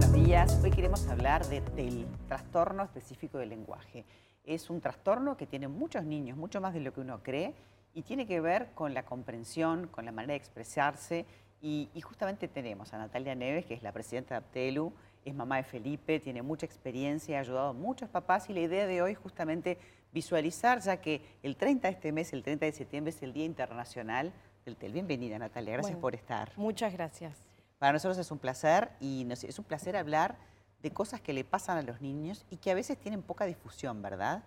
buenos días. Hoy queremos hablar de TEL, trastorno específico del lenguaje. Es un trastorno que tiene muchos niños, mucho más de lo que uno cree, y tiene que ver con la comprensión, con la manera de expresarse. Y, justamente tenemos a Natalia Neves, que es la presidenta de Aptelu, es mamá de Felipe, tiene mucha experiencia, ha ayudado a muchos papás y la idea de hoy es justamente visualizar, ya que el 30 de este mes, el 30 de septiembre, es el Día Internacional del TEL. Bienvenida Natalia, gracias por estar. Muchas gracias. Para nosotros es un placer y es un placer hablar de cosas que le pasan a los niños y que a veces tienen poca difusión, ¿verdad?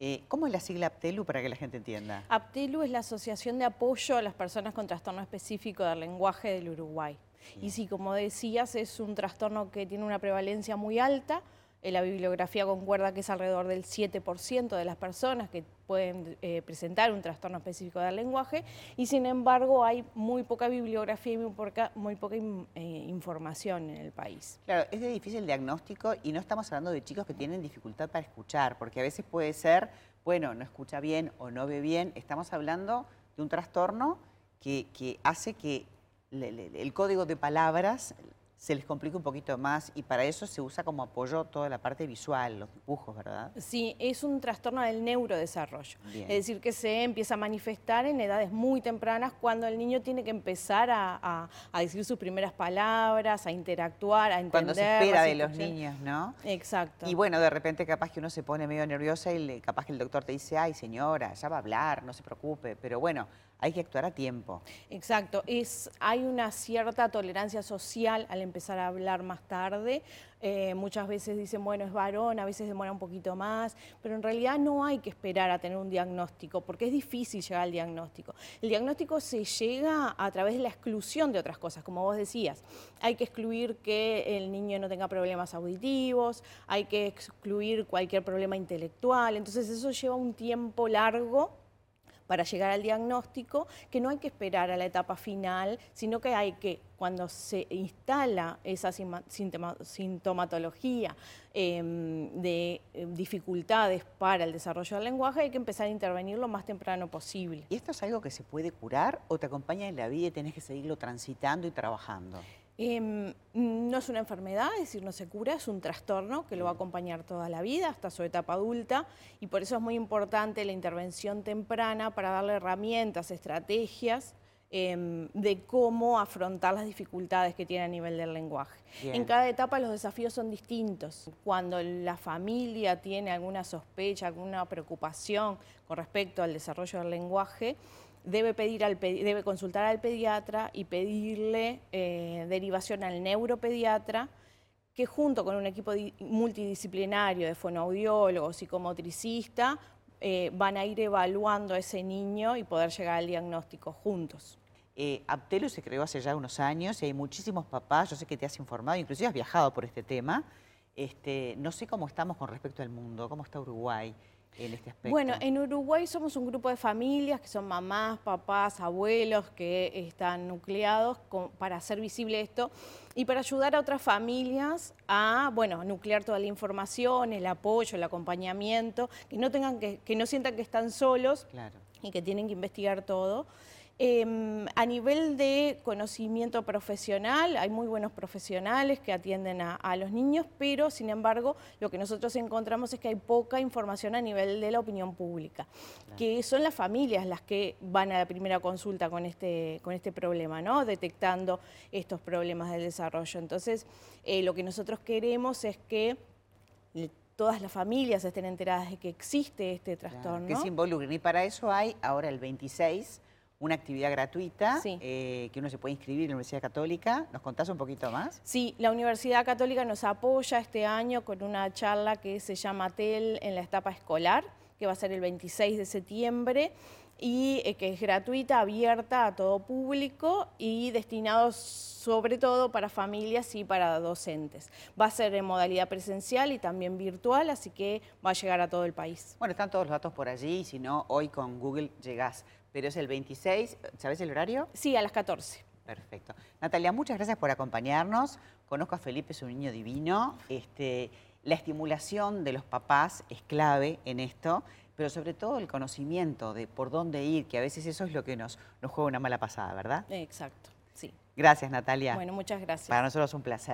Eh, ¿Cómo es la sigla APTELU para que la gente entienda? APTELU es la Asociación de Apoyo a las Personas con Trastorno Específico del Lenguaje del Uruguay. Y sí, como decías, es un trastorno que tiene una prevalencia muy alta, la bibliografía concuerda que es alrededor del 7% de las personas que pueden eh, presentar un trastorno específico del lenguaje y sin embargo hay muy poca bibliografía y muy poca, muy poca eh, información en el país. Claro, es de difícil diagnóstico y no estamos hablando de chicos que tienen dificultad para escuchar, porque a veces puede ser, bueno, no escucha bien o no ve bien, estamos hablando de un trastorno que, hace que el código de palabras se les complica un poquito más y para eso se usa como apoyo toda la parte visual, los dibujos, ¿verdad? Sí, es un trastorno del neurodesarrollo. Es decir, que se empieza a manifestar en edades muy tempranas cuando el niño tiene que empezar a, decir sus primeras palabras, a interactuar, a entender. Cuando se espera de los niños, ¿no? Exacto. Y bueno, de repente capaz que uno se pone medio nerviosa y capaz que el doctor te dice, ay señora, ya va a hablar, no se preocupe, pero bueno, hay que actuar a tiempo. Exacto, es, hay una cierta tolerancia social al empezar a hablar más tarde. Eh, muchas veces dicen, bueno, es varón, a veces demora un poquito más, pero en realidad no hay que esperar a tener un diagnóstico, porque es difícil llegar al diagnóstico. El diagnóstico se llega a través de la exclusión de otras cosas, como vos decías. Hay que excluir que el niño no tenga problemas auditivos, hay que excluir cualquier problema intelectual, entonces eso lleva un tiempo largo para llegar al diagnóstico, que no hay que esperar a la etapa final, sino que hay que, cuando se instala esa sintomatología em, de em, dificultades para el desarrollo del lenguaje, hay que empezar a intervenir lo más temprano posible. ¿Y esto es algo que se puede curar o te acompaña en la vida y tenés que seguirlo transitando y trabajando? Em, no es una enfermedad, es decir, no se cura, es un trastorno que lo va a acompañar toda la vida hasta su etapa adulta y por eso es muy importante la intervención temprana para darle herramientas, estrategias em, de cómo afrontar las dificultades que tiene a nivel del lenguaje. En cada etapa los desafíos son distintos. Cuando la familia tiene alguna sospecha, alguna preocupación con respecto al desarrollo del lenguaje, debe, pedir al, debe consultar al pediatra y pedirle eh, derivación al neuropediatra, que junto con un equipo multidisciplinario de fonoaudiólogo, psicomotricista, eh, van a ir evaluando a ese niño y poder llegar al diagnóstico juntos. Eh, se creó hace ya unos años y hay muchísimos papás, yo sé que te has informado, inclusive has viajado por este tema. Este, no sé cómo estamos con respecto al mundo, cómo está Uruguay en este aspecto? Bueno, en Uruguay somos un grupo de familias que son mamás, papás, abuelos que están nucleados para hacer visible esto y para ayudar a otras familias a, bueno, nuclear toda la información, el apoyo, el acompañamiento, que no tengan que, que no sientan que están solos y que tienen que investigar todo. Em, a nivel de conocimiento profesional, hay muy buenos profesionales que atienden a, los niños, pero sin embargo lo que nosotros encontramos es que hay poca información a nivel de la opinión pública, que son las familias las que van a la primera consulta con este, con este problema, ¿no? detectando estos problemas del desarrollo. Entonces, eh, lo que nosotros queremos es que todas las familias estén enteradas de que existe este trastorno. que se involucren. Y para eso hay ahora el 26 una actividad gratuita eh, que uno se puede inscribir en la Universidad Católica. ¿Nos contás un poquito más? Sí, la Universidad Católica nos apoya este año con una charla que se llama TEL en la etapa escolar, que va a ser el 26 de septiembre y eh, que es gratuita, abierta a todo público y destinado sobre todo para familias y para docentes. Va a ser en modalidad presencial y también virtual, así que va a llegar a todo el país. Bueno, están todos los datos por allí, y si no, hoy con Google llegás pero es el 26, ¿sabes el horario? Sí, a las 14. Perfecto. Natalia, muchas gracias por acompañarnos. Conozco a Felipe, es un niño divino. Este, la estimulación de los papás es clave en esto, pero sobre todo el conocimiento de por dónde ir, que a veces eso es lo que nos, nos juega una mala pasada, ¿verdad? Exacto, sí. Gracias, Natalia. Bueno, muchas gracias. Para nosotros es un placer.